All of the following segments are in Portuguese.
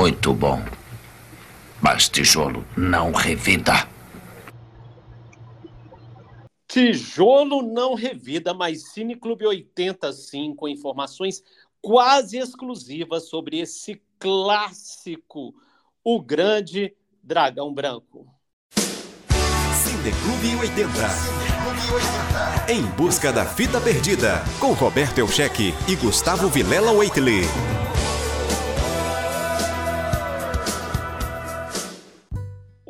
Muito bom. Mas tijolo não revida. Tijolo não revida, mas Cine Clube 80 sim, com informações quase exclusivas sobre esse clássico, O Grande Dragão Branco. Cine Clube 80. Em busca da fita perdida, com Roberto Elcheque e Gustavo Vilela Waitley.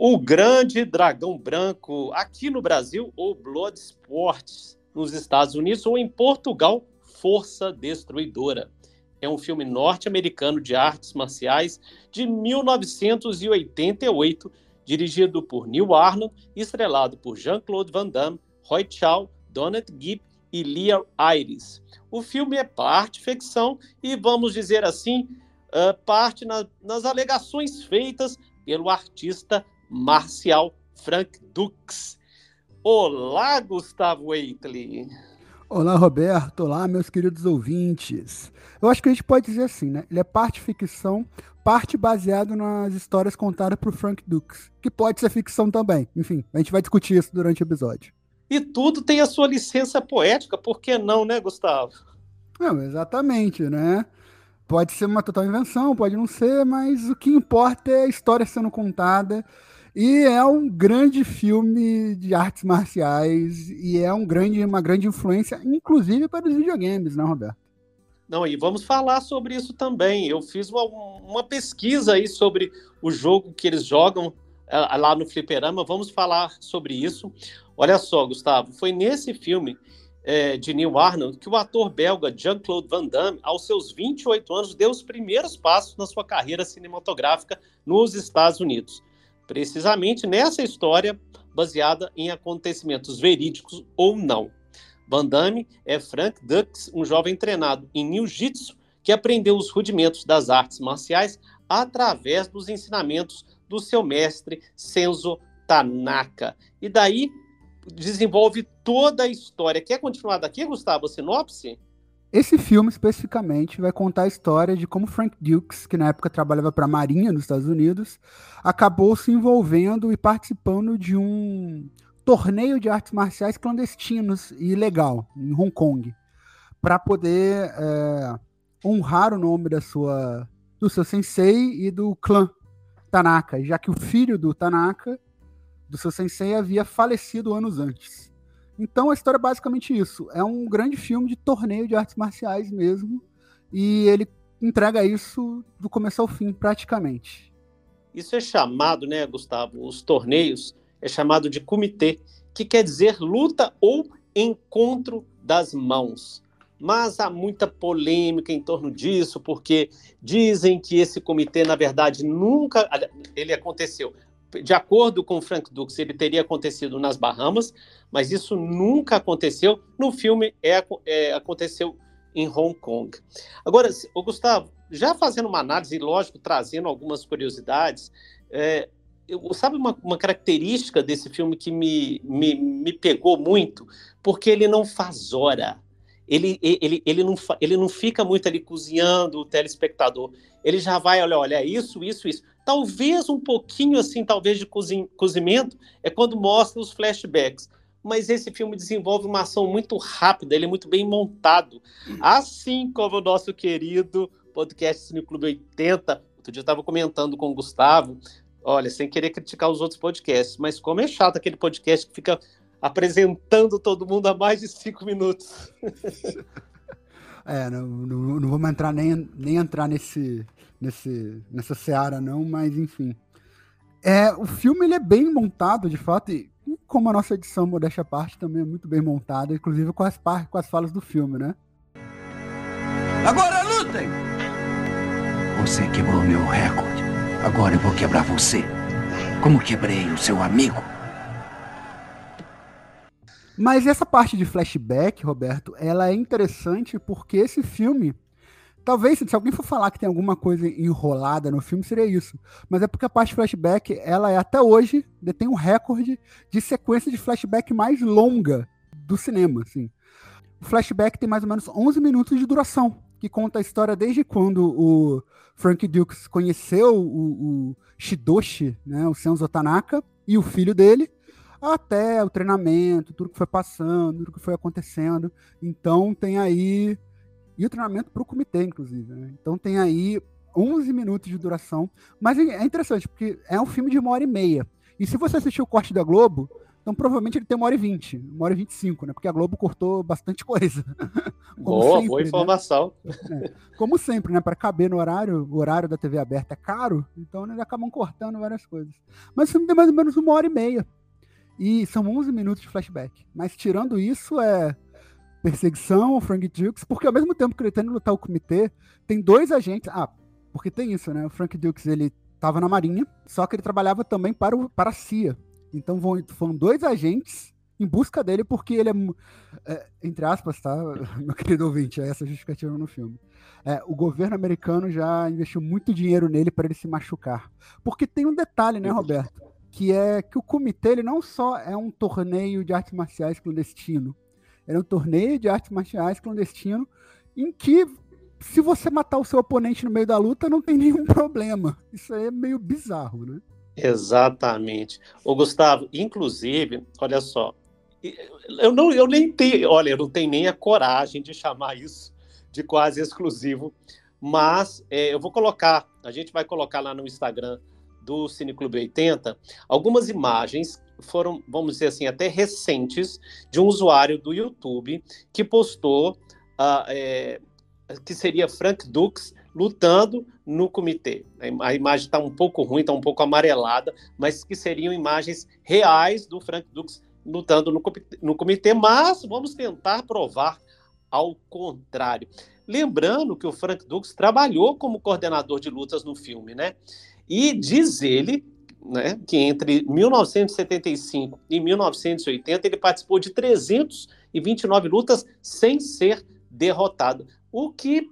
O Grande Dragão Branco, aqui no Brasil, ou Blood Sports, nos Estados Unidos, ou em Portugal, Força Destruidora. É um filme norte-americano de artes marciais de 1988, dirigido por Neil Arnold estrelado por Jean-Claude Van Damme, Roy Chow, Donald Gibb e Leah Iris. O filme é parte ficção e, vamos dizer assim, uh, parte na, nas alegações feitas pelo artista marcial Frank Dux. Olá, Gustavo Waitley. Olá, Roberto. Olá, meus queridos ouvintes. Eu acho que a gente pode dizer assim, né? Ele é parte ficção, parte baseado nas histórias contadas por Frank Dux, que pode ser ficção também. Enfim, a gente vai discutir isso durante o episódio. E tudo tem a sua licença poética, por que não, né, Gustavo? Não, exatamente, né? Pode ser uma total invenção, pode não ser, mas o que importa é a história sendo contada e é um grande filme de artes marciais e é um grande, uma grande influência, inclusive para os videogames, né, Roberto? Não, e vamos falar sobre isso também. Eu fiz uma, uma pesquisa aí sobre o jogo que eles jogam uh, lá no Fliperama. Vamos falar sobre isso. Olha só, Gustavo, foi nesse filme é, de Neil Arnold que o ator belga Jean-Claude Van Damme, aos seus 28 anos, deu os primeiros passos na sua carreira cinematográfica nos Estados Unidos precisamente nessa história baseada em acontecimentos verídicos ou não. Van Damme é Frank Dux, um jovem treinado em Jiu-Jitsu que aprendeu os rudimentos das artes marciais através dos ensinamentos do seu mestre Senzo Tanaka. E daí desenvolve toda a história. Quer continuar daqui, Gustavo, sinopse? Esse filme especificamente vai contar a história de como Frank Dukes, que na época trabalhava para a Marinha nos Estados Unidos, acabou se envolvendo e participando de um torneio de artes marciais clandestinos e ilegal em Hong Kong, para poder é, honrar o nome da sua do seu sensei e do clã Tanaka, já que o filho do Tanaka, do seu sensei, havia falecido anos antes. Então a história é basicamente isso. É um grande filme de torneio de artes marciais mesmo. E ele entrega isso do começo ao fim, praticamente. Isso é chamado, né, Gustavo? Os torneios é chamado de comitê, que quer dizer luta ou encontro das mãos. Mas há muita polêmica em torno disso, porque dizem que esse comitê, na verdade, nunca ele aconteceu de acordo com Frank Dux, ele teria acontecido nas Bahamas, mas isso nunca aconteceu. No filme é, é, aconteceu em Hong Kong. Agora, o Gustavo, já fazendo uma análise, lógico, trazendo algumas curiosidades, é, eu, sabe uma, uma, característica desse filme que me, me, me pegou muito? Porque ele não faz hora. Ele, ele, ele, não, ele não fica muito ali cozinhando o telespectador. Ele já vai, olha, olha, isso, isso, isso. Talvez um pouquinho assim, talvez de cozimento, é quando mostra os flashbacks. Mas esse filme desenvolve uma ação muito rápida, ele é muito bem montado. Assim como o nosso querido podcast Cine Clube 80. Outro dia eu estava comentando com o Gustavo, olha, sem querer criticar os outros podcasts, mas como é chato aquele podcast que fica apresentando todo mundo há mais de cinco minutos. É, não, não, não vamos entrar nem, nem entrar nesse, nesse, nessa seara, não, mas enfim. É, o filme ele é bem montado, de fato, e como a nossa edição Modéstia Parte também é muito bem montada, inclusive com as, com as falas do filme, né? Agora lutem! Você quebrou meu recorde. Agora eu vou quebrar você. Como quebrei o seu amigo. Mas essa parte de flashback, Roberto, ela é interessante porque esse filme Talvez, se alguém for falar que tem alguma coisa enrolada no filme, seria isso. Mas é porque a parte flashback, ela é até hoje, detém um recorde de sequência de flashback mais longa do cinema, assim. O flashback tem mais ou menos 11 minutos de duração. que conta a história desde quando o Frank Dukes conheceu o, o Shidoshi, né, o Senzo Tanaka, e o filho dele, até o treinamento, tudo que foi passando, tudo que foi acontecendo. Então tem aí. E o treinamento para o comitê, inclusive. Né? Então tem aí 11 minutos de duração. Mas é, é interessante, porque é um filme de uma hora e meia. E se você assistiu o corte da Globo, então provavelmente ele tem uma hora e vinte, uma hora e vinte e cinco, né? Porque a Globo cortou bastante coisa. boa, sempre, boa né? informação. Né? É, como sempre, né? Para caber no horário, o horário da TV aberta é caro, então eles acabam cortando várias coisas. Mas o filme tem mais ou menos uma hora e meia. E são 11 minutos de flashback. Mas tirando isso, é perseguição ao Frank Dukes, porque ao mesmo tempo que ele tenta lutar o comitê, tem dois agentes. Ah, porque tem isso, né? O Frank Dukes ele estava na Marinha, só que ele trabalhava também para, o, para a CIA. Então vão, foram dois agentes em busca dele, porque ele é, é, entre aspas, tá, meu querido ouvinte, é essa justificativa no filme. É, o governo americano já investiu muito dinheiro nele para ele se machucar. Porque tem um detalhe, né, Roberto? Que é que o comitê ele não só é um torneio de artes marciais clandestino, ele é um torneio de artes marciais clandestino em que se você matar o seu oponente no meio da luta não tem nenhum problema. Isso aí é meio bizarro, né? Exatamente. O Gustavo, inclusive, olha só, eu não, eu nem tenho, olha, eu não tenho nem a coragem de chamar isso de quase exclusivo, mas é, eu vou colocar, a gente vai colocar lá no Instagram do Cineclube 80 algumas imagens foram, vamos dizer assim, até recentes de um usuário do YouTube que postou uh, é, que seria Frank Dux lutando no comitê. A imagem está um pouco ruim, está um pouco amarelada, mas que seriam imagens reais do Frank Dux lutando no comitê, no comitê, mas vamos tentar provar ao contrário. Lembrando que o Frank Dux trabalhou como coordenador de lutas no filme, né? E diz ele né, que entre 1975 e 1980 ele participou de 329 lutas sem ser derrotado. O que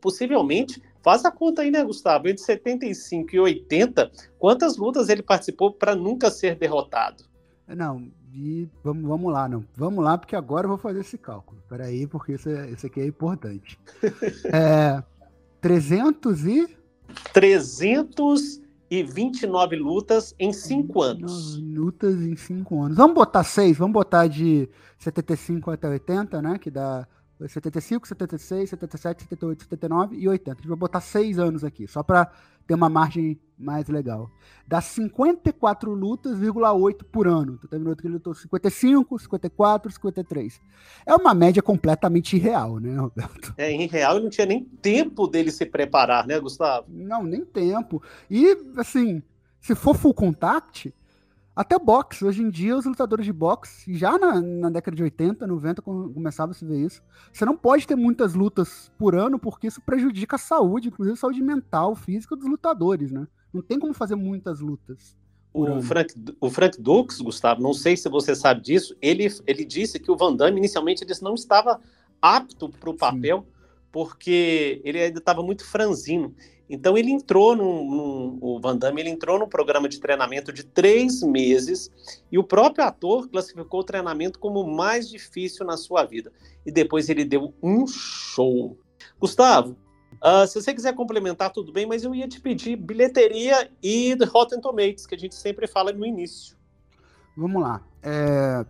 possivelmente faz a conta aí, né, Gustavo? Entre 75 e 80, quantas lutas ele participou para nunca ser derrotado? Não, e vamos, vamos lá, não. Vamos lá, porque agora eu vou fazer esse cálculo. Peraí, porque isso, é, isso aqui é importante. é, 300 e 329 lutas em 5 anos. Lutas em 5 anos. Vamos botar 6, vamos botar de 75 até 80, né? Que dá 75, 76, 77, 78, 79 e 80. A gente vai botar 6 anos aqui, só para ter uma margem mais legal. Dá 54 lutas, 8 por ano. Tu terminou que ele lutou 55, 54, 53. É uma média completamente irreal, né, Roberto? É, irreal e não tinha nem tempo dele se preparar, né, Gustavo? Não, nem tempo. E, assim, se for full contact, até boxe. Hoje em dia, os lutadores de boxe, já na, na década de 80, 90, começava a se ver isso. Você não pode ter muitas lutas por ano, porque isso prejudica a saúde, inclusive a saúde mental, física dos lutadores, né? Não tem como fazer muitas lutas. O Frank, o Frank Dux, Gustavo, não sei se você sabe disso, ele, ele disse que o Van Damme inicialmente ele não estava apto para o papel, Sim. Porque ele ainda estava muito franzino. Então ele entrou no o Van Damme ele entrou no programa de treinamento de três meses e o próprio ator classificou o treinamento como o mais difícil na sua vida. E depois ele deu um show. Gustavo, uh, se você quiser complementar, tudo bem, mas eu ia te pedir bilheteria e Rotten Tomatoes, que a gente sempre fala no início. Vamos lá. É...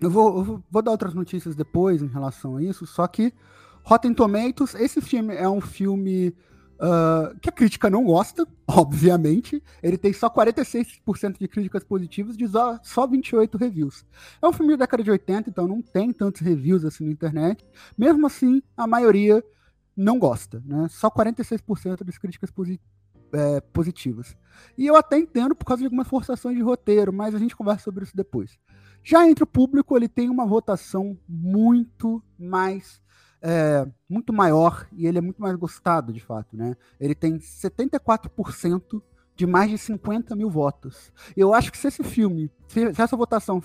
Eu, vou, eu vou dar outras notícias depois em relação a isso, só que Rotten Tomatoes, esse filme é um filme Uh, que a crítica não gosta, obviamente. Ele tem só 46% de críticas positivas de só, só 28 reviews. É um filme da década de 80, então não tem tantos reviews assim na internet. Mesmo assim, a maioria não gosta, né? Só 46% das críticas é, positivas. E eu até entendo por causa de algumas forçações de roteiro, mas a gente conversa sobre isso depois. Já entre o público, ele tem uma votação muito mais é, muito maior e ele é muito mais gostado, de fato, né? Ele tem 74% de mais de 50 mil votos. Eu acho que se esse filme, se essa votação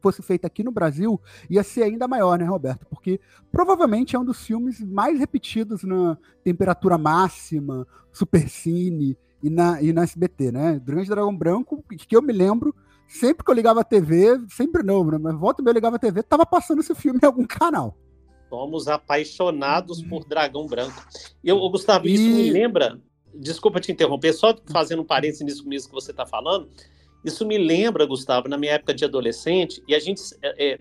fosse feita aqui no Brasil, ia ser ainda maior, né, Roberto? Porque provavelmente é um dos filmes mais repetidos na temperatura máxima, Supercine e na, e na SBT, né? Grande Dragão Branco, que eu me lembro, sempre que eu ligava a TV, sempre não, né? Mas volta e meia eu ligava a TV, tava passando esse filme em algum canal. Somos apaixonados por Dragão Branco. Eu, Gustavo, isso e... me lembra. Desculpa te interromper, só fazendo um parênteses nisso mesmo que você está falando. Isso me lembra, Gustavo, na minha época de adolescente, e a gente, é, é,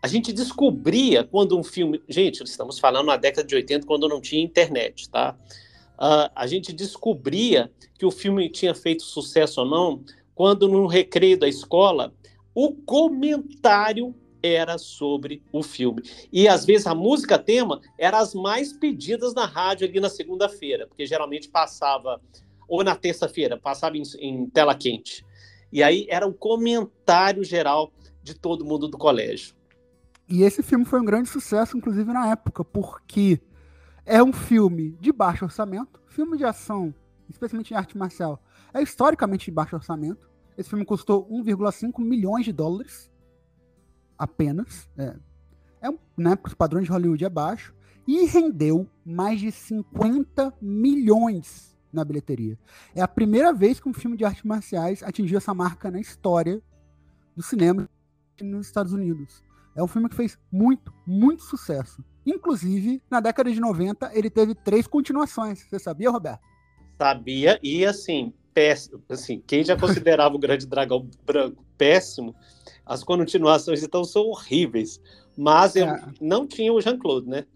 a gente descobria quando um filme. Gente, estamos falando na década de 80, quando não tinha internet, tá? Uh, a gente descobria que o filme tinha feito sucesso ou não quando, no recreio da escola, o comentário era sobre o filme. E às vezes a música tema era as mais pedidas na rádio ali na segunda-feira, porque geralmente passava, ou na terça-feira, passava em, em, tela quente. E aí era o comentário geral de todo mundo do colégio. E esse filme foi um grande sucesso, inclusive na época, porque é um filme de baixo orçamento, filme de ação, especialmente em arte marcial, é historicamente de baixo orçamento. Esse filme custou 1,5 milhões de dólares apenas. É, é né, os padrões de Hollywood é baixo. E rendeu mais de 50 milhões na bilheteria. É a primeira vez que um filme de artes marciais atingiu essa marca na história do cinema nos Estados Unidos. É um filme que fez muito, muito sucesso. Inclusive, na década de 90, ele teve três continuações. Você sabia, Roberto? Sabia, e assim, péssimo. Assim, quem já considerava o Grande Dragão Branco péssimo, as continuações então são horríveis. Mas eu é. não tinha o Jean-Claude, né?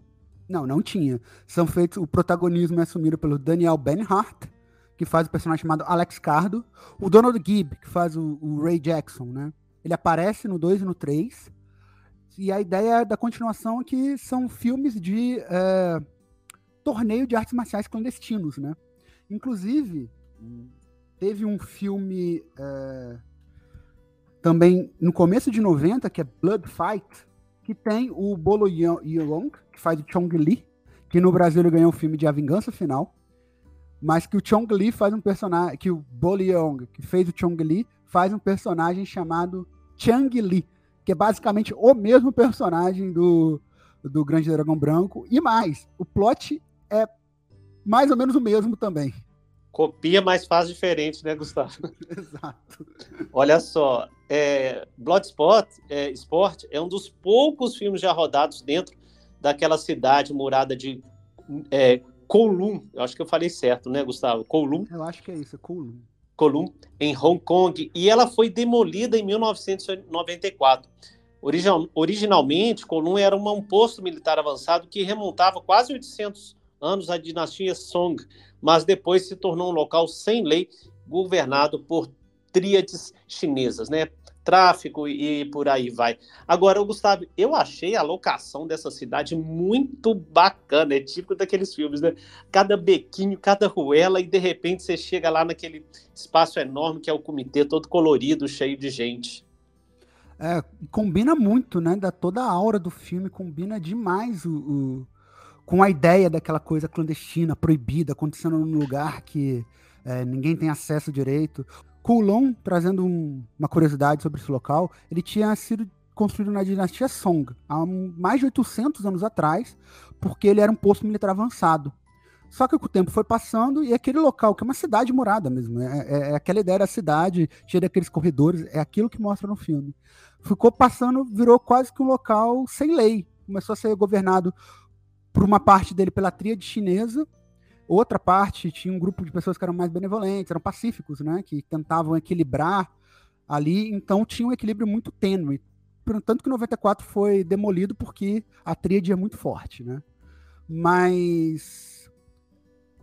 Não, não tinha. São feitos. O protagonismo é assumido pelo Daniel Benhart, que faz o personagem chamado Alex Cardo. O Donald Gibb, que faz o, o Ray Jackson, né? Ele aparece no 2 e no 3. E a ideia da continuação é que são filmes de é, torneio de artes marciais clandestinos, né? Inclusive, teve um filme é, também no começo de 90, que é Blood Fight, que tem o Bolo Yeong, que faz o Chong Li, que no Brasil ele ganhou o filme de A Vingança Final, mas que o Chong Li faz um personagem, que o Bolo Yeong, que fez o Chong Li, faz um personagem chamado Chang Li, que é basicamente o mesmo personagem do, do Grande Dragão Branco, e mais, o plot é mais ou menos o mesmo também. Copia, mas faz diferente, né, Gustavo? Exato. Olha só, é, Bloodsport é, Sport é um dos poucos filmes já rodados dentro daquela cidade murada de é, Kowloon. Eu acho que eu falei certo, né, Gustavo? Kowloon. Eu acho que é isso, é Kowloon. Kowloon, em Hong Kong. E ela foi demolida em 1994. Original, originalmente, Kowloon era uma, um posto militar avançado que remontava quase 800 anos à dinastia Song, mas depois se tornou um local sem lei, governado por tríades chinesas, né? Tráfico e por aí vai. Agora, Gustavo, eu achei a locação dessa cidade muito bacana, é típico daqueles filmes, né? Cada bequinho, cada ruela, e de repente você chega lá naquele espaço enorme que é o comitê, todo colorido, cheio de gente. É, combina muito, né? Da toda a aura do filme, combina demais o, o com a ideia daquela coisa clandestina, proibida, acontecendo num lugar que é, ninguém tem acesso direito. Coulon, trazendo um, uma curiosidade sobre esse local, ele tinha sido construído na dinastia Song, há mais de 800 anos atrás, porque ele era um posto militar avançado. Só que o tempo foi passando e aquele local, que é uma cidade morada mesmo, é, é, é aquela ideia da cidade, cheia daqueles corredores, é aquilo que mostra no filme. Ficou passando, virou quase que um local sem lei. Começou a ser governado por uma parte dele pela tríade chinesa, outra parte tinha um grupo de pessoas que eram mais benevolentes, eram pacíficos, né, que tentavam equilibrar ali, então tinha um equilíbrio muito tênue. Tanto que 94 foi demolido porque a tríade é muito forte, né? Mas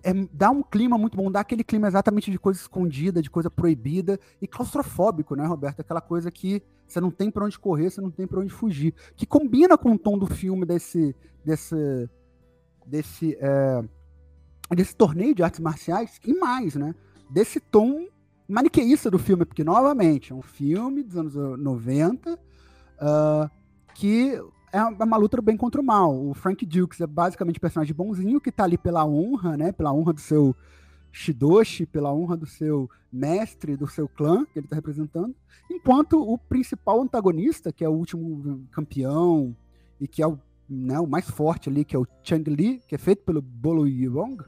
é, dá um clima muito bom, dá aquele clima exatamente de coisa escondida, de coisa proibida e claustrofóbico, né, Roberto? Aquela coisa que você não tem para onde correr, você não tem para onde fugir, que combina com o tom do filme desse desse desse, é, desse torneio de artes marciais e mais, né? Desse tom maniqueísta do filme, porque, novamente, é um filme dos anos 90 uh, ah, que é uma luta do bem contra o mal. O Frank Dukes é basicamente um personagem bonzinho que tá ali pela honra, né? Pela honra do seu Shidoshi, pela honra do seu mestre, do seu clã que ele tá representando. Enquanto o principal antagonista, que é o último campeão e que é o né, o mais forte ali, que é o Chang Li, que é feito pelo Bolo Yong,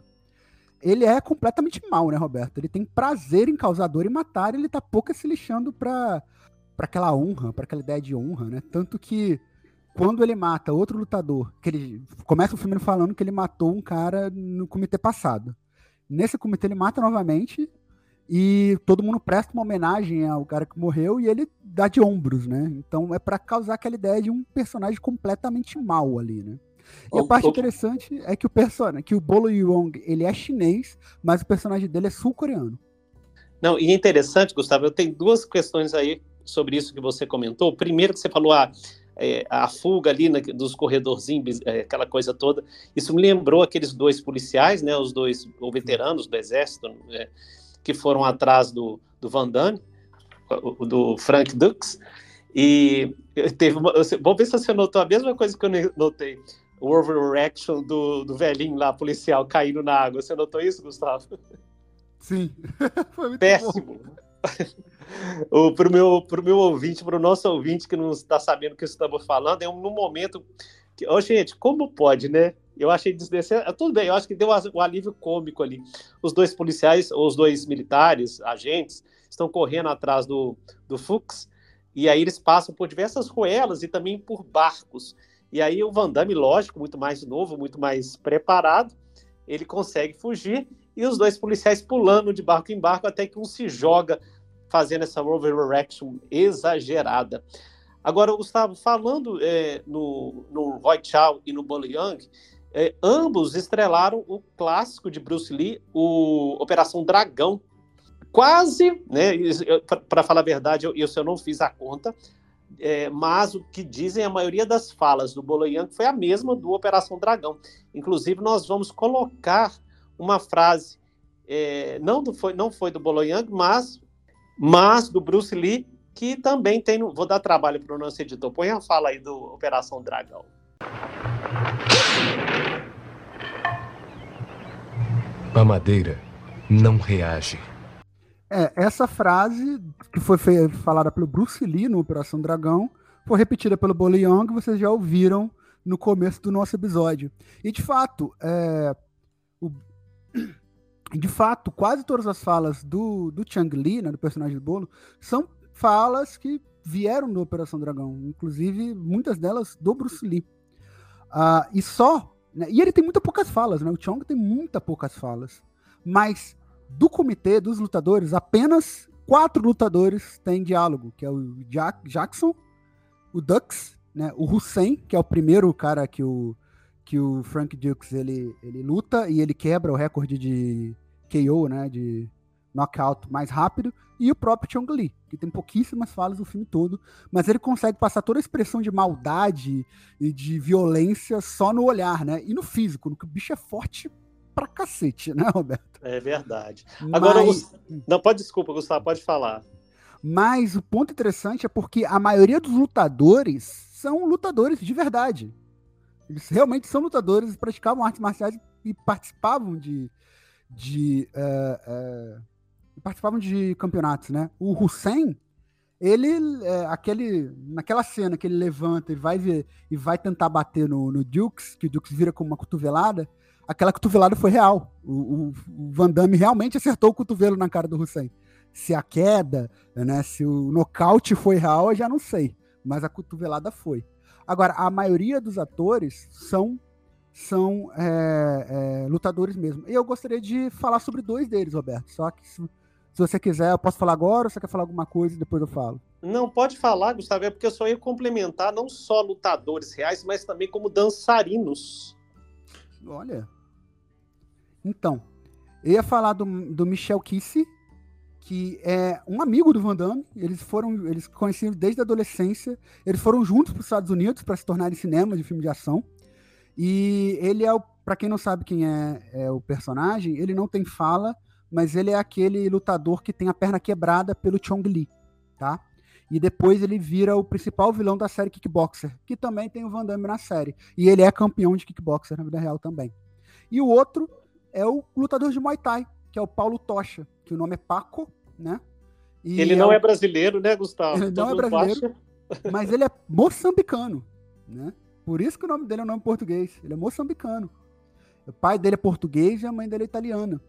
ele é completamente mal, né, Roberto? Ele tem prazer em causar dor e matar, ele tá pouco se lixando pra, pra aquela honra, pra aquela ideia de honra, né? Tanto que quando ele mata outro lutador, que ele começa o filme falando que ele matou um cara no comitê passado. Nesse comitê ele mata novamente e todo mundo presta uma homenagem ao cara que morreu e ele dá de ombros, né? Então é para causar aquela ideia de um personagem completamente mal ali, né? E a parte interessante é que o personagem, que o Bolo Yong, ele é chinês, mas o personagem dele é sul-coreano. Não, e é interessante, Gustavo, eu tenho duas questões aí sobre isso que você comentou. Primeiro que você falou a, ah, é, a fuga ali na, dos corredorzinhos, é, aquela coisa toda. Isso me lembrou aqueles dois policiais, né, os dois veteranos do exército, é, que foram atrás do, do Van Damme, do Frank Dux, e teve uma, vamos ver se você notou a mesma coisa que eu notei o overreaction do, do velhinho lá, policial, caindo na água. Você notou isso, Gustavo? Sim. Péssimo. o, pro, meu, pro meu ouvinte, pro nosso ouvinte que não está sabendo o que estamos falando, é um, momento que, oh, gente, como pode, né? Eu achei desnecessário. Tudo bem, eu acho que deu o alívio cômico ali. Os dois policiais, ou os dois militares, agentes, estão correndo atrás do, do Fux, e aí eles passam por diversas ruelas e também por barcos. E aí o Van Damme, lógico, muito mais novo, muito mais preparado, ele consegue fugir e os dois policiais pulando de barco em barco até que um se joga fazendo essa overreaction exagerada. Agora, Gustavo, falando é, no, no Roy Chow e no Bully Young, é, ambos estrelaram o clássico de Bruce Lee, o Operação Dragão. Quase, né? Para falar a verdade, eu, eu, eu não fiz a conta, é, mas o que dizem a maioria das falas do Boloyan foi a mesma do Operação Dragão. Inclusive, nós vamos colocar uma frase, é, não, do, foi, não foi do Boloyan, mas, mas do Bruce Lee, que também tem. Vou dar trabalho para o nosso editor. Põe a fala aí do Operação Dragão. Madeira não reage. É, essa frase, que foi falada pelo Bruce Lee no Operação Dragão, foi repetida pelo Bolo Young, vocês já ouviram no começo do nosso episódio. E de fato, é, o, de fato, quase todas as falas do, do Chang Li, né, do personagem do Bolo, são falas que vieram do Operação Dragão, inclusive muitas delas do Bruce Lee. Uh, e só. Né, e ele tem muitas poucas falas, né? O Chong tem muitas poucas falas. Mas do comitê dos lutadores, apenas quatro lutadores têm diálogo, que é o Jack, Jackson, o Dux, né, o Hussein, que é o primeiro cara que o, que o Frank Dukes ele, ele luta e ele quebra o recorde de KO, né, de knockout mais rápido, e o próprio Chong Li, que tem pouquíssimas falas no filme todo, mas ele consegue passar toda a expressão de maldade e de violência só no olhar, né, e no físico, no que o bicho é forte pra cacete, né, Roberto? É verdade. Agora, Mas... não, pode, desculpa, Gustavo, pode falar. Mas o ponto interessante é porque a maioria dos lutadores são lutadores de verdade. Eles realmente são lutadores, praticavam artes marciais e participavam de. de uh, uh, participavam de campeonatos, né? O Hussein, ele, é, aquele, naquela cena que ele levanta e vai ver, e vai tentar bater no, no Dukes, que o Dukes vira com uma cotovelada, aquela cotovelada foi real. O, o, o, Van Damme realmente acertou o cotovelo na cara do Hussein. Se a queda, né, se o nocaute foi real, eu já não sei. Mas a cotovelada foi. Agora, a maioria dos atores são são é, é, lutadores mesmo. E eu gostaria de falar sobre dois deles, Roberto. Só que se, você quiser, eu posso falar agora ou você quer falar alguma coisa e depois eu falo? Não, pode falar, Gustavo, é porque eu só ia complementar não só lutadores reais, mas também como dançarinos. Olha, então, eu ia falar do, do Michel Kissy, que é um amigo do Van Damme. Eles foram, eles conheciam desde a adolescência. Eles foram juntos para os Estados Unidos para se tornarem cinema de filme de ação. E ele é, para quem não sabe quem é, é, o personagem, ele não tem fala, mas ele é aquele lutador que tem a perna quebrada pelo Chong Li, tá? E depois ele vira o principal vilão da série Kickboxer, que também tem o Van Damme na série. E ele é campeão de Kickboxer na vida real também. E o outro é o lutador de Muay Thai, que é o Paulo Tocha, que o nome é Paco, né? E ele não é, é brasileiro, né, Gustavo? Ele não é brasileiro, mas ele é moçambicano, né? Por isso que o nome dele é um nome português. Ele é moçambicano. O pai dele é português e a mãe dele é italiana.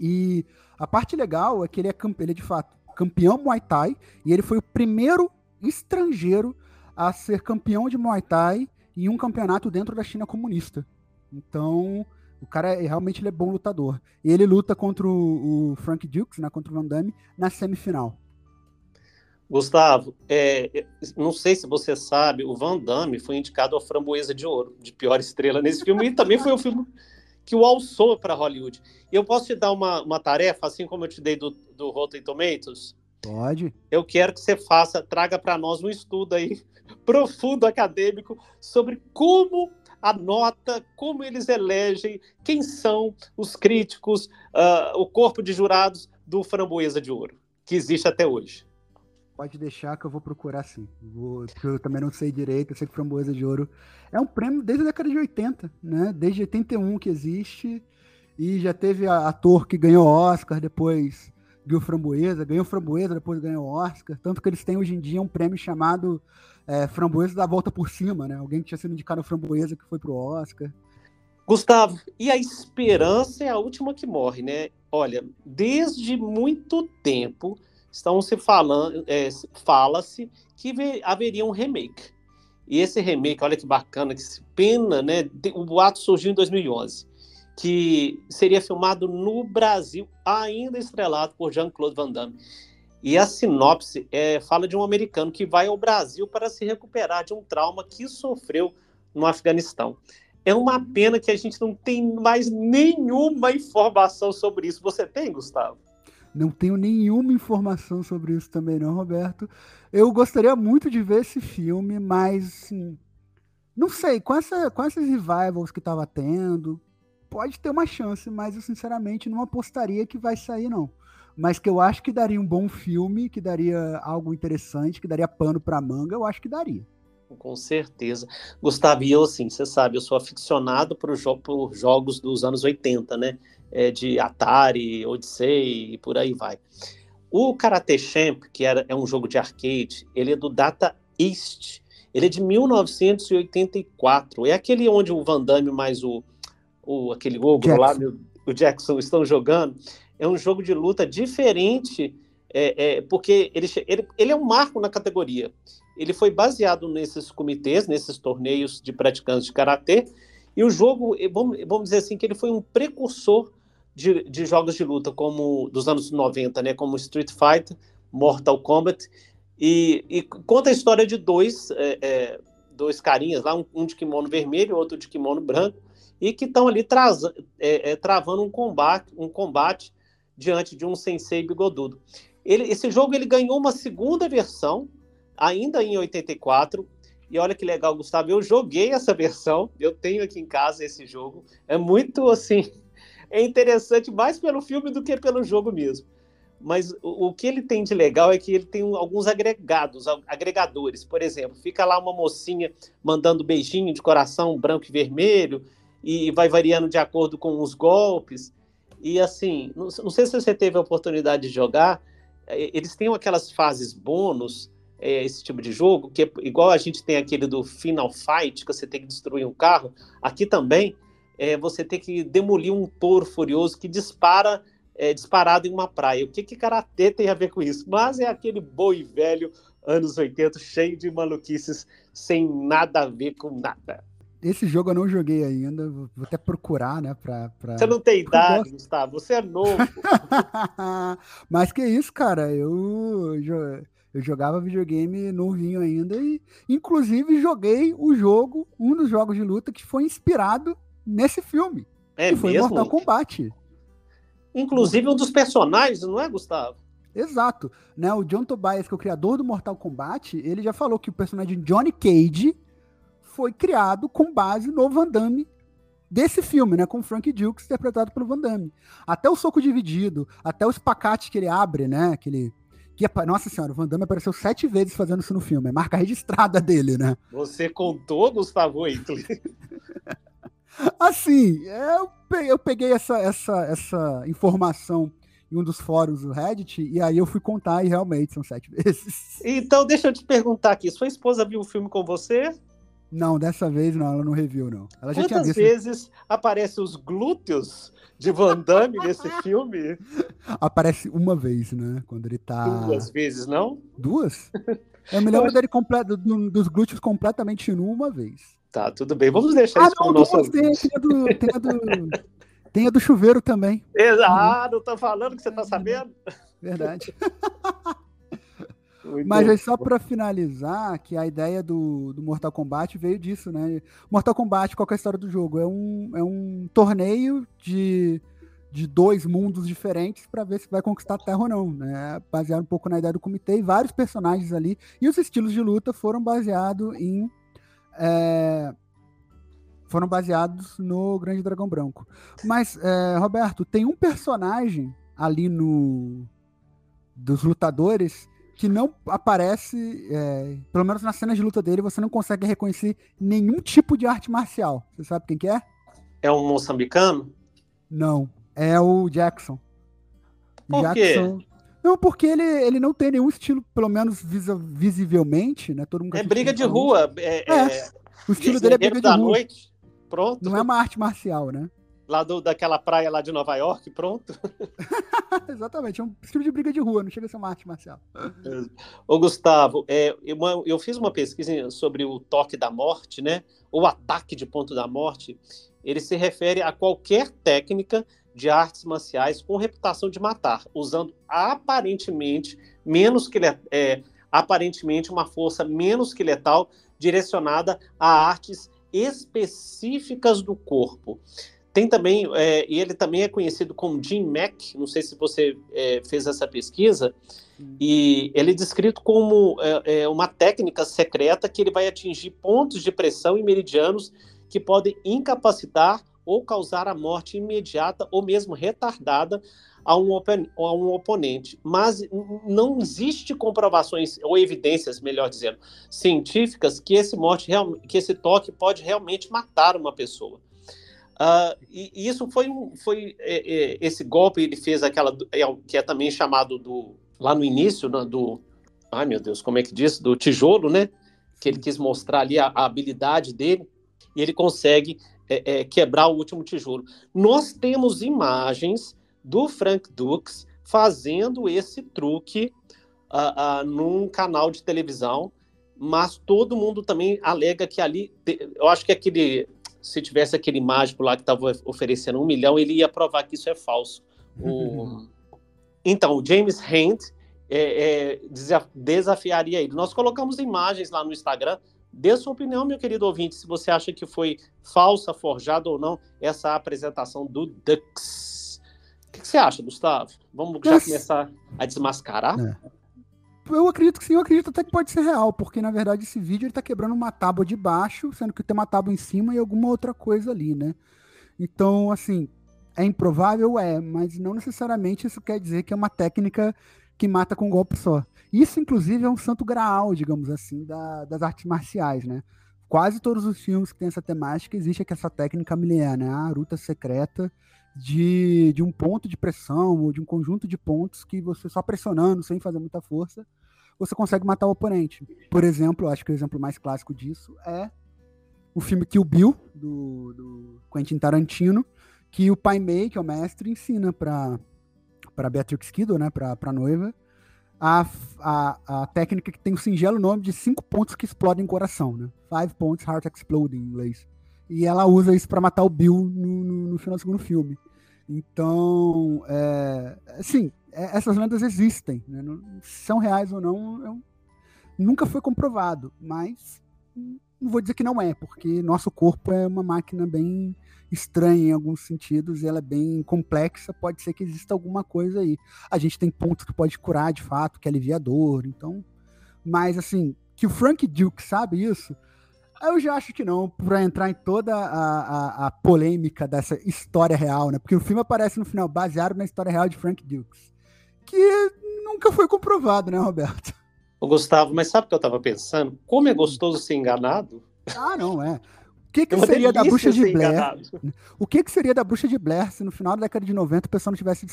E a parte legal é que ele é, ele é de fato campeão Muay Thai e ele foi o primeiro estrangeiro a ser campeão de Muay Thai em um campeonato dentro da China comunista. Então, o cara é, realmente ele é bom lutador. E ele luta contra o, o Frank Dukes, né, contra o Van Damme, na semifinal. Gustavo, é, não sei se você sabe, o Van Damme foi indicado ao Framboesa de Ouro, de pior estrela nesse filme, e também foi o filme que o alçou para Hollywood. E eu posso te dar uma, uma tarefa, assim como eu te dei do, do Rotten Tomatoes? Pode. Eu quero que você faça, traga para nós um estudo aí profundo acadêmico sobre como a nota, como eles elegem, quem são os críticos, uh, o corpo de jurados do Framboesa de Ouro, que existe até hoje. Pode deixar que eu vou procurar sim. Vou, eu também não sei direito, eu sei que Framboesa de Ouro é um prêmio desde a década de 80, né? Desde 81 que existe. E já teve ator que ganhou Oscar, depois ganhou Framboesa, ganhou Framboesa, depois ganhou Oscar. Tanto que eles têm hoje em dia um prêmio chamado é, Framboesa da Volta por Cima, né? Alguém que tinha sido indicado Framboesa que foi pro Oscar. Gustavo, e a esperança é a última que morre, né? Olha, desde muito tempo estão se falando, é, fala-se que haveria um remake. E esse remake, olha que bacana, que pena, né? O ato surgiu em 2011, que seria filmado no Brasil, ainda estrelado por Jean-Claude Van Damme. E a sinopse é, fala de um americano que vai ao Brasil para se recuperar de um trauma que sofreu no Afeganistão. É uma pena que a gente não tem mais nenhuma informação sobre isso. Você tem, Gustavo? Não tenho nenhuma informação sobre isso também, não, Roberto. Eu gostaria muito de ver esse filme, mas assim, não sei, com, essa, com essas revivals que estava tendo, pode ter uma chance, mas eu sinceramente não apostaria que vai sair, não. Mas que eu acho que daria um bom filme, que daria algo interessante, que daria pano para manga, eu acho que daria. Com certeza. Gustavo, eu, assim, você sabe, eu sou aficionado por, jo por jogos dos anos 80, né? É, de Atari, Odyssey e por aí vai. O Karate Champ, que era, é um jogo de arcade, ele é do Data East. Ele é de 1984. É aquele onde o Van Damme mais o, o aquele ogro lá, o Jackson, estão jogando. É um jogo de luta diferente, é, é, porque ele, ele, ele é um marco na categoria. Ele foi baseado nesses comitês, nesses torneios de praticantes de karatê, e o jogo, vamos, vamos dizer assim, que ele foi um precursor de, de jogos de luta como dos anos 90, né, como Street Fighter, Mortal Kombat, e, e conta a história de dois, é, é, dois carinhas lá, um, um, de kimono vermelho, outro de kimono branco, e que estão ali é, é, travando um combate, um combate diante de um sensei bigodudo. Ele, esse jogo ele ganhou uma segunda versão, ainda em 84, e olha que legal, Gustavo, eu joguei essa versão, eu tenho aqui em casa esse jogo. É muito assim, é interessante mais pelo filme do que pelo jogo mesmo. Mas o, que ele tem de legal é que ele tem alguns agregados, agregadores. Por exemplo, fica lá uma mocinha mandando beijinho de coração branco e vermelho, e vai variando de acordo com os golpes. E assim, não, não sei se você teve a oportunidade de jogar, é, eles têm aquelas fases bônus, é, esse tipo de jogo, que é igual a gente tem aquele do Final Fight, que você tem que destruir um carro, aqui também é, você ter que demolir um touro furioso que dispara é, disparado em uma praia. O que que karatê tem a ver com isso? Mas é aquele boi velho anos 80 cheio de maluquices sem nada a ver com nada. Esse jogo eu não joguei ainda, vou até procurar, né? Pra, pra... Você não tem idade, Gustavo, você é novo. Mas que isso, cara, eu, eu jogava videogame novinho ainda e, inclusive, joguei o jogo, um dos jogos de luta que foi inspirado nesse filme. É que foi mesmo? Mortal Kombat. Inclusive um dos personagens, não é, Gustavo? Exato. Né, o John Tobias, que é o criador do Mortal Kombat, ele já falou que o personagem Johnny Cage foi criado com base no Van Damme desse filme, né, com o Frank Dukes interpretado pelo Van Damme. Até o soco dividido, até o espacate que ele abre, né, aquele que, nossa senhora, o Van Damme apareceu sete vezes fazendo isso no filme, é marca registrada dele, né? Você contou, Gustavo Hitler? Assim, eu peguei essa, essa, essa informação em um dos fóruns do Reddit, e aí eu fui contar e realmente são sete vezes. Então, deixa eu te perguntar aqui: sua esposa viu o filme com você? Não, dessa vez não, ela não reviu, não. Ela já Quantas vezes aparecem os glúteos de Van Damme nesse filme? Aparece uma vez, né? Quando ele tá. Duas vezes, não? Duas? Eu me lembro dele completo, dos glúteos completamente nu uma vez. Tá, tudo bem. Vamos deixar ah, isso para o nosso. Tem, tem, a do, tem, a do, tem a do chuveiro também. Ah, não tô falando que você tá sabendo? Verdade. Mas aí só para finalizar, que a ideia do, do Mortal Kombat veio disso, né? Mortal Kombat, qual é a história do jogo? É um, é um torneio de, de dois mundos diferentes para ver se vai conquistar a Terra ou não, né? Baseado um pouco na ideia do comitê e vários personagens ali. E os estilos de luta foram baseados em é, foram baseados no Grande Dragão Branco. Mas, é, Roberto, tem um personagem ali no dos lutadores que não aparece, é, pelo menos na cena de luta dele, você não consegue reconhecer nenhum tipo de arte marcial. Você sabe quem que é? É um moçambicano? Não, é o Jackson. Por Jackson, quê? Não, porque ele, ele não tem nenhum estilo, pelo menos visa, visivelmente, né? Todo mundo é briga de rua. É, é, é, o estilo dele é briga de rua. noite. Pronto. Não é uma arte marcial, né? Lá do, daquela praia lá de Nova York, pronto. Exatamente, é um estilo de briga de rua, não chega a ser uma arte marcial. Ô, Gustavo, é, eu, eu fiz uma pesquisa sobre o toque da morte, né? O ataque de ponto da morte. Ele se refere a qualquer técnica de artes marciais com reputação de matar, usando aparentemente menos que é, aparentemente uma força menos que letal direcionada a artes específicas do corpo. Tem também, é, e ele também é conhecido como Jim Mack, não sei se você é, fez essa pesquisa, e ele é descrito como é, é, uma técnica secreta que ele vai atingir pontos de pressão e meridianos que podem incapacitar ou causar a morte imediata ou mesmo retardada a um, a um oponente. Mas não existe comprovações ou evidências, melhor dizendo, científicas que esse morte que esse toque pode realmente matar uma pessoa. Uh, e, e, isso foi, foi é, é, esse golpe ele fez aquela é, que é também chamado do lá no início né, do ai meu Deus como é que diz do tijolo né que ele quis mostrar ali a, a habilidade dele e ele consegue é, é, quebrar o último tijolo. Nós temos imagens do Frank Dux fazendo esse truque uh, uh, num canal de televisão, mas todo mundo também alega que ali, eu acho que aquele, se tivesse aquele mágico lá que estava oferecendo um milhão, ele ia provar que isso é falso. O... Então, o James Hand é, é, desafiaria ele. Nós colocamos imagens lá no Instagram Dê sua opinião, meu querido ouvinte, se você acha que foi falsa, forjada ou não essa apresentação do Dux. O que você acha, Gustavo? Vamos já começar a desmascarar? É. Eu acredito que sim, eu acredito até que pode ser real, porque na verdade esse vídeo ele tá quebrando uma tábua de baixo, sendo que tem uma tábua em cima e alguma outra coisa ali, né? Então, assim, é improvável? É, mas não necessariamente isso quer dizer que é uma técnica que mata com um golpe só. Isso, inclusive, é um santo graal, digamos assim, da, das artes marciais, né? Quase todos os filmes que têm essa temática existe aqui essa técnica milenar, né? A luta secreta de, de um ponto de pressão ou de um conjunto de pontos que você só pressionando, sem fazer muita força, você consegue matar o oponente. Por exemplo, acho que o exemplo mais clássico disso é o filme Kill Bill, do, do Quentin Tarantino, que o Pai Mei, que é o mestre, ensina para para Beatrix Kiddo, né, para noiva, a, a, a técnica que tem o singelo nome de cinco pontos que explodem coração, né? Five points heart exploding em inglês. E ela usa isso para matar o Bill no, no, no, final do segundo filme. Então, é, assim, é, essas lendas existem, né? não, são reais ou não, eu, nunca foi comprovado, mas não vou dizer que não é, porque nosso corpo é uma máquina bem estranha em alguns sentidos ela é bem complexa, pode ser que exista alguma coisa aí. A gente tem pontos que pode curar de fato, que é aliviador, então. Mas assim, que o Frank Duke sabe isso, eu já acho que não, para entrar em toda a, a, a, polêmica dessa história real, né? Porque o filme aparece no final baseado na história real de Frank Dukes, que nunca foi comprovado, né, Roberto? Ô, Gustavo, mas sabe o que eu estava pensando? Como é gostoso ser enganado? Ah, não, é que, que seria da bruxa de Blair? O que, que seria da bruxa de Blair se no final da década de 90 o pessoal não tivesse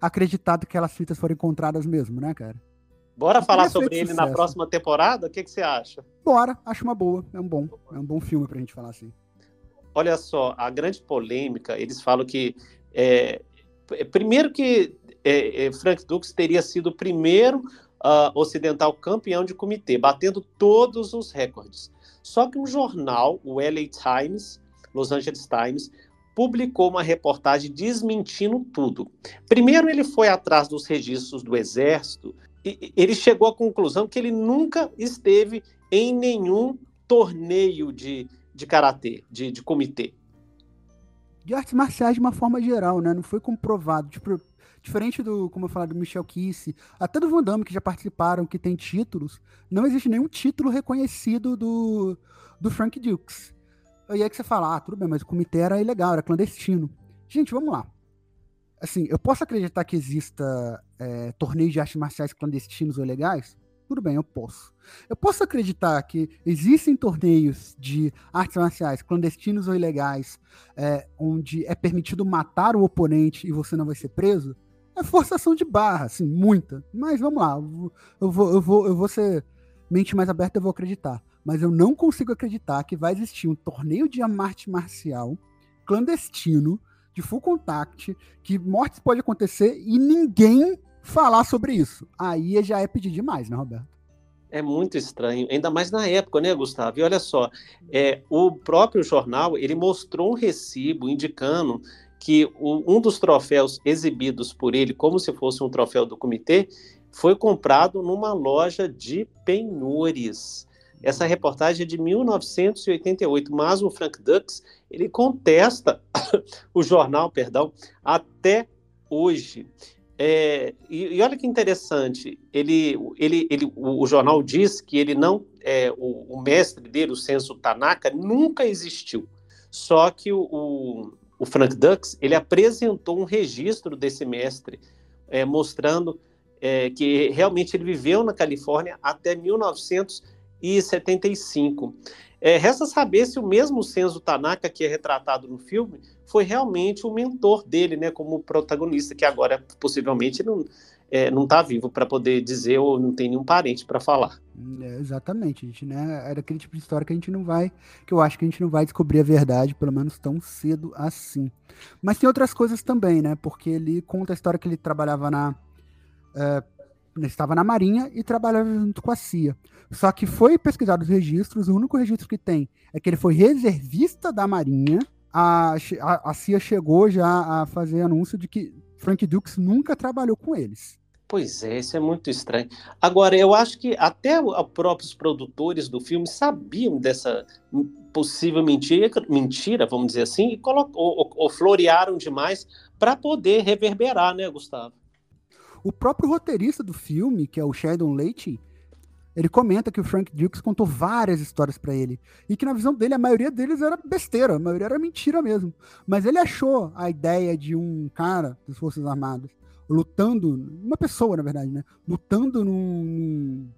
acreditado que aquelas fitas foram encontradas mesmo, né, cara? Bora falar sobre ele sucesso. na próxima temporada? O que, que você acha? Bora, acho uma boa. É um bom, é um bom filme pra gente falar assim. Olha só, a grande polêmica, eles falam que. É, primeiro que é, é, Frank Dux teria sido o primeiro uh, ocidental campeão de comitê, batendo todos os recordes. Só que um jornal, o LA Times, Los Angeles Times, publicou uma reportagem desmentindo tudo. Primeiro, ele foi atrás dos registros do Exército e ele chegou à conclusão que ele nunca esteve em nenhum torneio de, de karatê, de, de comitê. De artes marciais de uma forma geral, né? Não foi comprovado. Tipo, diferente do, como eu falei, do Michel Kisse, até do Van Damme, que já participaram, que tem títulos, não existe nenhum título reconhecido do, do Frank Dukes. E aí que você fala, ah, tudo bem, mas o comitê era ilegal, era clandestino. Gente, vamos lá. Assim, eu posso acreditar que exista é, torneios de artes marciais clandestinos ou ilegais? Tudo bem, eu posso. Eu posso acreditar que existem torneios de artes marciais clandestinos ou ilegais, é, onde é permitido matar o oponente e você não vai ser preso? É forçação de barra, assim, muita. Mas vamos lá, eu vou, eu vou, eu vou ser mente mais aberta, eu vou acreditar mas eu não consigo acreditar que vai existir um torneio de arte marcial clandestino, de full contact, que mortes pode acontecer e ninguém falar sobre isso. Aí já é pedir demais, né, Roberto? É muito estranho, ainda mais na época, né, Gustavo? E olha só, é, o próprio jornal ele mostrou um recibo indicando que o, um dos troféus exibidos por ele, como se fosse um troféu do comitê, foi comprado numa loja de penhores. Essa reportagem é de 1988, mas o Frank Dux ele contesta o jornal, perdão, até hoje. É, e, e, olha que interessante, ele, ele, ele, o, o jornal diz que ele não, é, o, o, mestre dele, o Senso Tanaka, nunca existiu. Só que o, o, o Frank Dux ele apresentou um registro desse mestre, é, mostrando é, que realmente ele viveu na Califórnia até 1900 e 75. É, resta saber se o mesmo Senzo Tanaka, que é retratado no filme, foi realmente o mentor dele, né, como protagonista, que agora possivelmente não é, não está vivo para poder dizer ou não tem nenhum parente para falar. É, exatamente, a gente, né, era aquele tipo de história que a gente não vai, que eu acho que a gente não vai descobrir a verdade, pelo menos tão cedo assim. Mas tem outras coisas também, né, porque ele conta a história que ele trabalhava na é, estava na Marinha e trabalhava junto com a CIA. Só que foi pesquisado os registros, o único registro que tem é que ele foi reservista da Marinha. A, a, a CIA chegou já a fazer anúncio de que Frank Dukes nunca trabalhou com eles. Pois é, isso é muito estranho. Agora, eu acho que até os próprios produtores do filme sabiam dessa possível mentira, mentira vamos dizer assim, e colocou, ou, ou florearam demais para poder reverberar, né, Gustavo? O próprio roteirista do filme, que é o Sheldon Leite, ele comenta que o Frank Dukes contou várias histórias para ele e que na visão dele a maioria deles era besteira, a maioria era mentira mesmo. Mas ele achou a ideia de um cara das Forças Armadas lutando, uma pessoa na verdade, né, lutando num,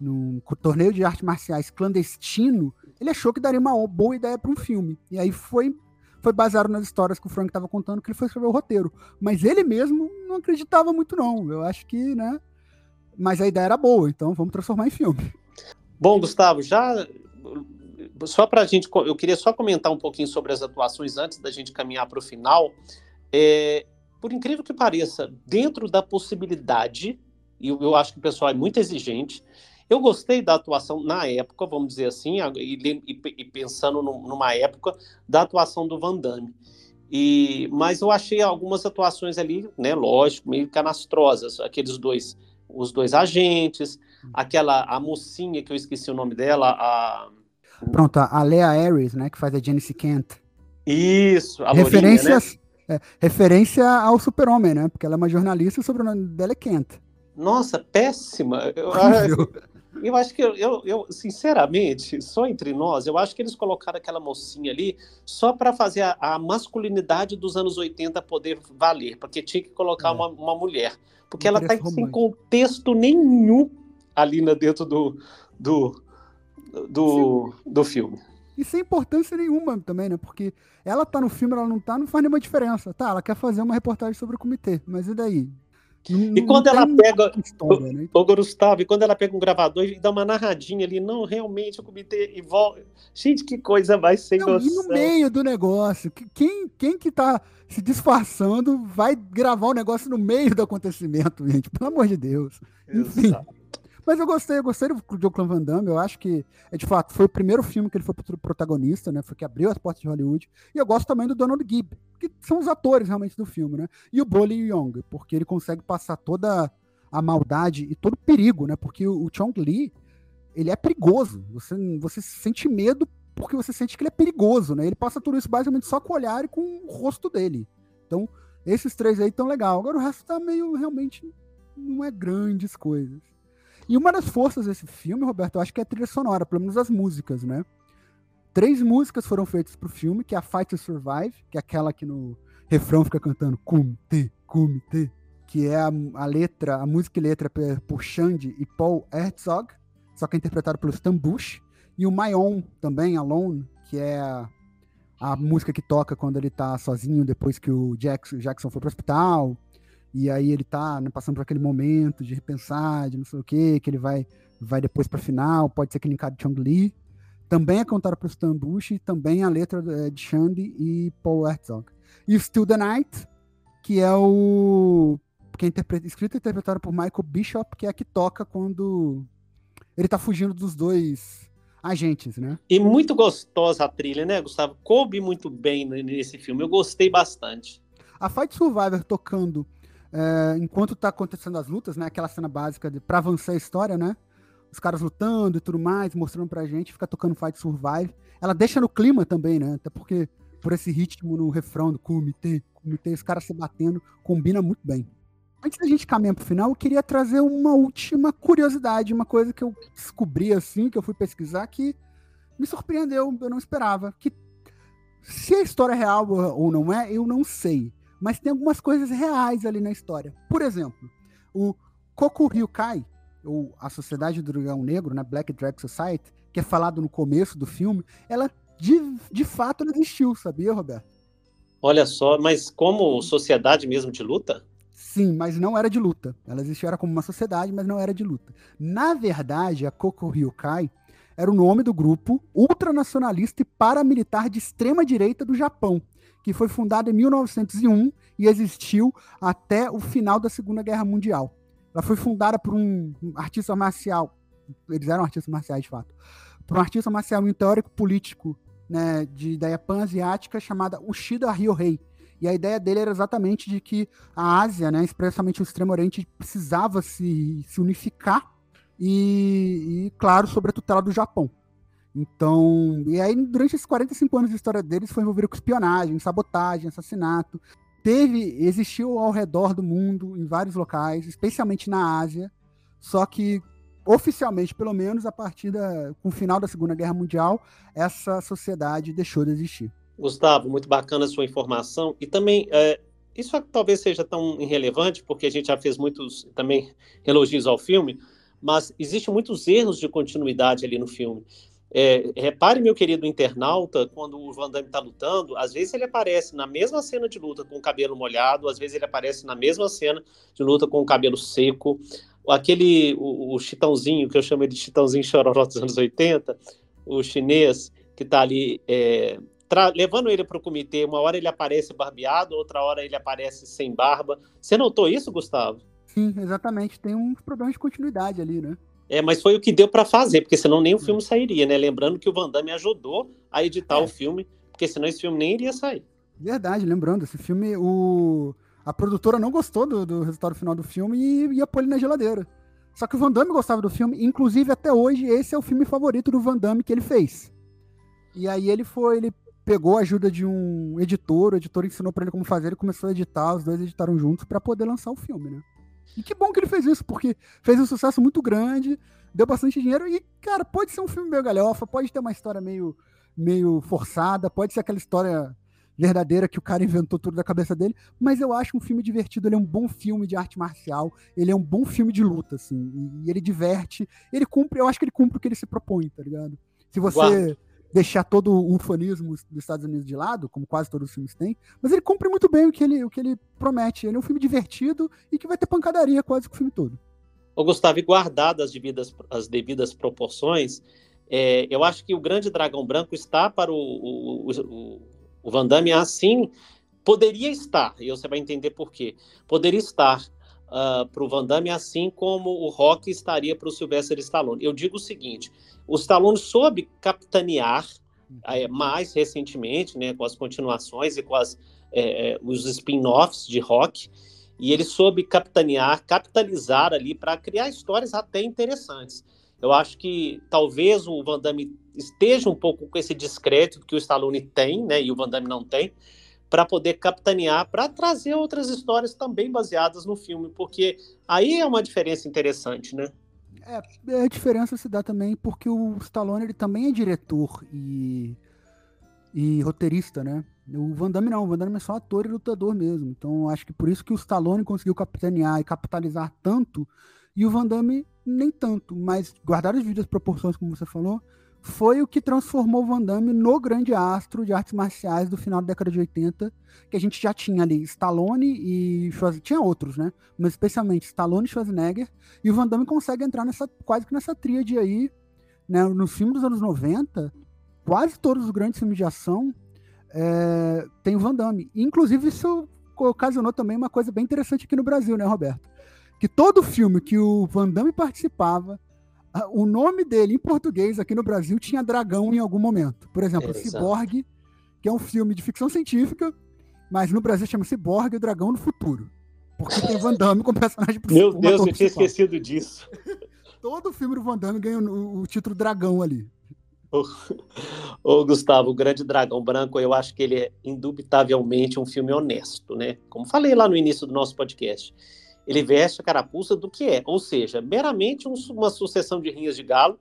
num, num torneio de artes marciais clandestino, ele achou que daria uma boa ideia para um filme. E aí foi foi baseado nas histórias que o Frank estava contando que ele foi escrever o roteiro. Mas ele mesmo não acreditava muito, não. Eu acho que, né? Mas a ideia era boa, então vamos transformar em filme. Bom, Gustavo, já. Só para a gente. Eu queria só comentar um pouquinho sobre as atuações antes da gente caminhar para o final. É, por incrível que pareça, dentro da possibilidade, e eu, eu acho que o pessoal é muito exigente, eu gostei da atuação na época, vamos dizer assim, e, e, e pensando no, numa época da atuação do Van Damme. E, mas eu achei algumas atuações ali, né, lógico, meio canastrosas, aqueles dois, os dois agentes, aquela a mocinha que eu esqueci o nome dela, a Pronto, a Lea Ares, né, que faz a Janice Kent. Isso, a Referências, né? é, referência ao Super-Homem, né? Porque ela é uma jornalista e o sobrenome dela é Kent. Nossa, péssima. Eu, eu acho que, eu, eu, sinceramente, só entre nós, eu acho que eles colocaram aquela mocinha ali só para fazer a, a, masculinidade dos anos 80 poder valer, porque tinha que colocar é. uma, uma mulher. Porque ela está sem contexto nenhum ali dentro do, do, do, do filme. E sem importância nenhuma também, né? Porque ela tá no filme, ela não tá, não faz nenhuma diferença. Tá, ela quer fazer uma reportagem sobre o comitê, mas e daí? E quando ela pega. História, né? Ô, Gustavo, e quando ela pega um gravador e dá uma narradinha ali, não, realmente, o comitê e volta. Gente, que coisa vai ser não, E no meio do negócio, quem, quem que tá se disfarçando vai gravar o um negócio no meio do acontecimento, gente? Pelo amor de Deus. Exato. Mas eu gostei, eu gostei do Joe Van Damme, eu acho que, é, de fato, foi o primeiro filme que ele foi protagonista, né, foi que abriu as portas de Hollywood, e eu gosto também do Donald Gibb, que são os atores realmente do filme, né, e o Bolly Young, porque ele consegue passar toda a maldade e todo o perigo, né, porque o, o Chong Lee, ele é perigoso, você, você sente medo porque você sente que ele é perigoso, né, ele passa tudo isso basicamente só com o olhar e com o rosto dele, então esses três aí estão legal, agora o resto tá meio, realmente, não é grandes coisas. E uma das forças desse filme, Roberto, eu acho que é a trilha sonora, pelo menos as músicas, né? Três músicas foram feitas pro filme, que é a Fight to Survive, que é aquela que no refrão fica cantando Kumite, Kumite, que é a, a, letra, a música e letra por Xande e Paul Herzog, só que é interpretado pelo Stan Bush, e o My Own também, Alone, que é a, a música que toca quando ele tá sozinho depois que o Jackson, Jackson foi pro hospital, e aí ele tá né, passando por aquele momento de repensar, de não sei o que, que ele vai, vai depois pra final, pode ser que linkado de Chong Li. Também é contado por Stan Bush, e também a letra é, de Shandy e Paul Herzog. E Still the Night, que é o. que é interpre... escrito e interpretado por Michael Bishop, que é a que toca quando ele tá fugindo dos dois agentes, né? E muito gostosa a trilha, né, Gustavo? Coube muito bem nesse filme, eu gostei bastante. A Fight Survivor tocando é, enquanto tá acontecendo as lutas, né? Aquela cena básica de, pra avançar a história, né? Os caras lutando e tudo mais, mostrando pra gente, fica tocando Fight Survive. Ela deixa no clima também, né? Até porque por esse ritmo no refrão do comitê, comitê, os caras se batendo, combina muito bem. Antes da gente caminhar pro final, eu queria trazer uma última curiosidade, uma coisa que eu descobri assim, que eu fui pesquisar, que me surpreendeu, eu não esperava. Que se a história é real ou não é, eu não sei mas tem algumas coisas reais ali na história. Por exemplo, o Kokuryukai, ou a Sociedade do Dragão Negro, né, Black Drag Society, que é falado no começo do filme, ela de, de fato existiu, sabia, Roberto? Olha só, mas como sociedade mesmo de luta? Sim, mas não era de luta. Ela existia era como uma sociedade, mas não era de luta. Na verdade, a Kokuryukai era o nome do grupo ultranacionalista e paramilitar de extrema direita do Japão, que foi fundada em 1901 e existiu até o final da Segunda Guerra Mundial. Ela foi fundada por um artista marcial, eles eram artistas marciais de fato, por um artista marcial e um teórico político né, de ideia pan-asiática chamada Ushida Ryohei. E a ideia dele era exatamente de que a Ásia, né, especialmente o Extremo Oriente, precisava se, se unificar e, e, claro, sobre a tutela do Japão. Então, e aí durante esses 45 anos de história deles foi envolvido com espionagem, sabotagem, assassinato. Teve, existiu ao redor do mundo, em vários locais, especialmente na Ásia, só que oficialmente, pelo menos a partir da, com o final da Segunda Guerra Mundial, essa sociedade deixou de existir. Gustavo, muito bacana a sua informação. E também, é, isso talvez seja tão irrelevante, porque a gente já fez muitos também elogios ao filme, mas existem muitos erros de continuidade ali no filme. É, repare, meu querido internauta, quando o Van Damme está lutando, às vezes ele aparece na mesma cena de luta com o cabelo molhado, às vezes ele aparece na mesma cena de luta com o cabelo seco. Aquele, o, o chitãozinho, que eu chamo de chitãozinho chororó dos anos 80, o chinês, que está ali é, levando ele para o comitê, uma hora ele aparece barbeado, outra hora ele aparece sem barba. Você notou isso, Gustavo? Sim, exatamente. Tem uns problemas de continuidade ali, né? É, mas foi o que deu para fazer, porque senão nem o filme sairia, né? Lembrando que o Van Damme ajudou a editar é. o filme, porque senão esse filme nem iria sair. Verdade, lembrando, esse filme, o... a produtora não gostou do, do resultado final do filme e ia pôr ele na geladeira. Só que o Van Damme gostava do filme, inclusive até hoje esse é o filme favorito do Van Damme que ele fez. E aí ele foi, ele pegou a ajuda de um editor, o editor ensinou para ele como fazer, ele começou a editar, os dois editaram juntos para poder lançar o filme, né? E que bom que ele fez isso, porque fez um sucesso muito grande, deu bastante dinheiro e, cara, pode ser um filme meio galhofa, pode ter uma história meio, meio forçada, pode ser aquela história verdadeira que o cara inventou tudo da cabeça dele, mas eu acho um filme divertido, ele é um bom filme de arte marcial, ele é um bom filme de luta, assim, e ele diverte, ele cumpre, eu acho que ele cumpre o que ele se propõe, tá ligado? Se você deixar todo o ufanismo dos Estados Unidos de lado, como quase todos os filmes têm, mas ele cumpre muito bem o que ele, o que ele promete. Ele é um filme divertido e que vai ter pancadaria quase o filme todo. Ô, Gustavo, e guardado as devidas, as devidas proporções, é, eu acho que o Grande Dragão Branco está para o, o, o, o Van Damme assim, poderia estar, e você vai entender por quê. Poderia estar uh, para o Van Damme assim como o Rock estaria para o Sylvester Stallone. Eu digo o seguinte, o Stallone soube capitanear é, mais recentemente, né, com as continuações e com as, é, os spin-offs de Rock, e ele soube capitanear, capitalizar ali para criar histórias até interessantes. Eu acho que talvez o Van Damme esteja um pouco com esse discreto que o Stallone tem, né, e o Van Damme não tem, para poder capitanear, para trazer outras histórias também baseadas no filme, porque aí é uma diferença interessante, né? É, a diferença se dá também porque o Stallone ele também é diretor e, e roteirista, né? O Van Damme não, o Van Damme é só ator e lutador mesmo. Então acho que por isso que o Stallone conseguiu capitanear e capitalizar tanto e o Van Damme nem tanto, mas guardar as devidas proporções, como você falou, foi o que transformou Van Damme no grande astro de artes marciais do final da década de 80, que a gente já tinha ali Stallone e Schwarzenegger, tinha outros, né? Mas especialmente Stallone e Schwarzenegger, e o Van Damme consegue entrar nessa quase que nessa tríade aí, né? Nos filmes dos anos 90, quase todos os grandes filmes de ação é, tem o Van Damme. Inclusive, isso ocasionou também uma coisa bem interessante aqui no Brasil, né, Roberto? Que todo filme que o Van Damme participava, o nome dele em português aqui no Brasil tinha dragão em algum momento. Por exemplo, é, Cyborg, que é um filme de ficção científica, mas no Brasil chama Cyborg o Dragão do Futuro. Porque tem Van Damme como personagem principal. Meu Deus, eu tinha esquecido disso. Todo filme do Van Damme ganha o, o título Dragão ali. Ô, Gustavo, o Grande Dragão Branco, eu acho que ele é indubitavelmente um filme honesto, né? Como falei lá no início do nosso podcast. Ele veste a carapuça do que é, ou seja, meramente um, uma sucessão de rinhas de galo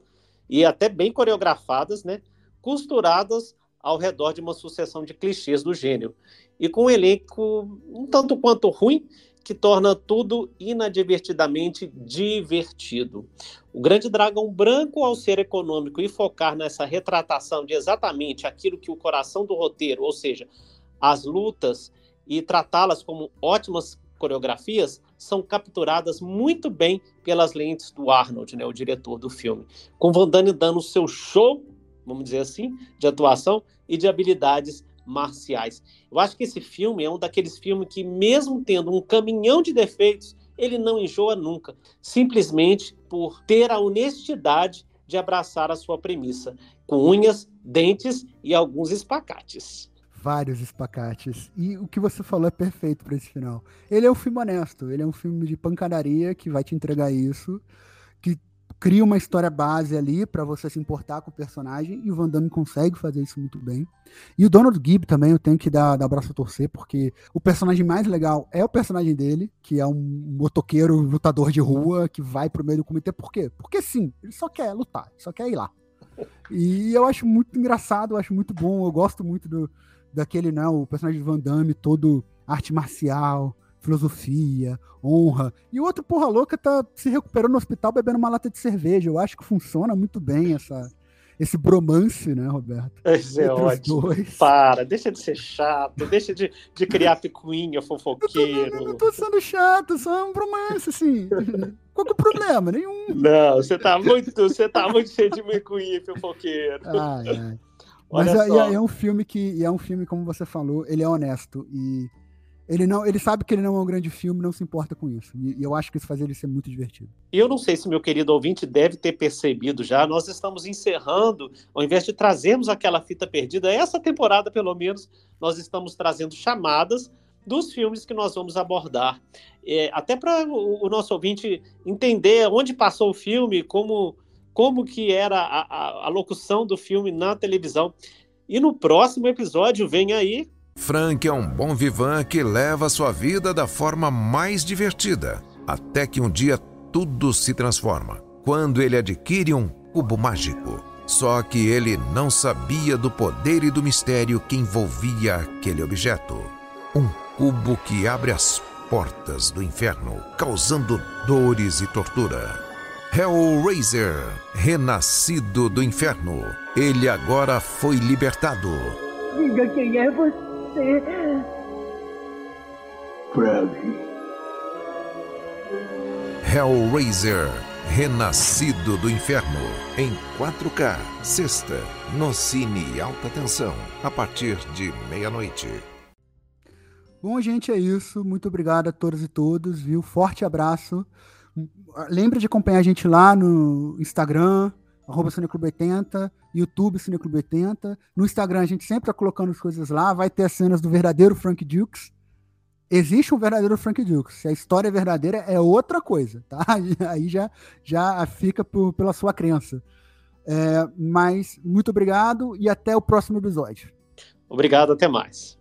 e até bem coreografadas, né? Costuradas ao redor de uma sucessão de clichês do gênero. E com um elenco um tanto quanto ruim, que torna tudo inadvertidamente divertido. O Grande Dragão Branco, ao ser econômico e focar nessa retratação de exatamente aquilo que o coração do roteiro, ou seja, as lutas, e tratá-las como ótimas coreografias, são capturadas muito bem pelas lentes do Arnold, né, o diretor do filme, com Van Damme dando o seu show, vamos dizer assim, de atuação e de habilidades marciais. Eu acho que esse filme é um daqueles filmes que, mesmo tendo um caminhão de defeitos, ele não enjoa nunca, simplesmente por ter a honestidade de abraçar a sua premissa, com unhas, dentes e alguns espacates. Vários espacates. E o que você falou é perfeito para esse final. Ele é um filme honesto, ele é um filme de pancadaria que vai te entregar isso, que cria uma história base ali para você se importar com o personagem e o Van Damme consegue fazer isso muito bem. E o Donald Gibb também eu tenho que dar, dar abraço a torcer, porque o personagem mais legal é o personagem dele, que é um motoqueiro lutador de rua que vai pro meio do comitê. Por quê? Porque sim, ele só quer lutar, só quer ir lá. E eu acho muito engraçado, eu acho muito bom, eu gosto muito do, daquele, né, o personagem de Van Damme todo arte marcial, filosofia, honra. E o outro porra louca tá se recuperando no hospital bebendo uma lata de cerveja. Eu acho que funciona muito bem essa, esse bromance, né, Roberto? Esse é ótimo. Dois. Para, deixa de ser chato, deixa de, de criar picuinha, fofoqueiro. Eu, não tô sendo chato, só é um bromance, assim. Qual que é o problema? Nenhum. Não, você tá muito, você tá muito cheio de picuinha, fofoqueiro. Ai, ai. Mas é, é, é, um filme que é um filme, como você falou, ele é honesto e ele não, ele sabe que ele não é um grande filme, não se importa com isso. E, e, eu acho que isso faz ele ser muito divertido. Eu não sei se meu querido ouvinte deve ter percebido já, nós estamos encerrando, ao invés de trazermos aquela fita perdida, essa temporada pelo menos, nós estamos trazendo chamadas dos filmes que nós vamos abordar. É, até para o, o, nosso ouvinte entender onde passou o filme, como, como que era a, a, a locução do filme na televisão. E no próximo episódio vem aí Frank é um bom vivan que leva sua vida da forma mais divertida, até que um dia tudo se transforma, quando ele adquire um cubo mágico. Só que ele não sabia do poder e do mistério que envolvia aquele objeto. Um cubo que abre as portas do inferno, causando dores e tortura. Hellraiser, Renascido do Inferno Ele agora foi libertado. Diga quem é você. Frank. Hellraiser, Renascido do Inferno, em 4K, sexta, no Cine Alta Tensão, a partir de meia-noite. Bom, gente, é isso. Muito obrigado a todos e todos, viu? Forte abraço. Lembre de acompanhar a gente lá no Instagram, arroba Cineclube80, YouTube Cineclube80. No Instagram a gente sempre tá colocando as coisas lá. Vai ter as cenas do verdadeiro Frank Dukes. Existe um verdadeiro Frank Dukes. Se a história é verdadeira, é outra coisa, tá? Aí já, já fica por, pela sua crença. É, mas muito obrigado e até o próximo episódio. Obrigado, até mais.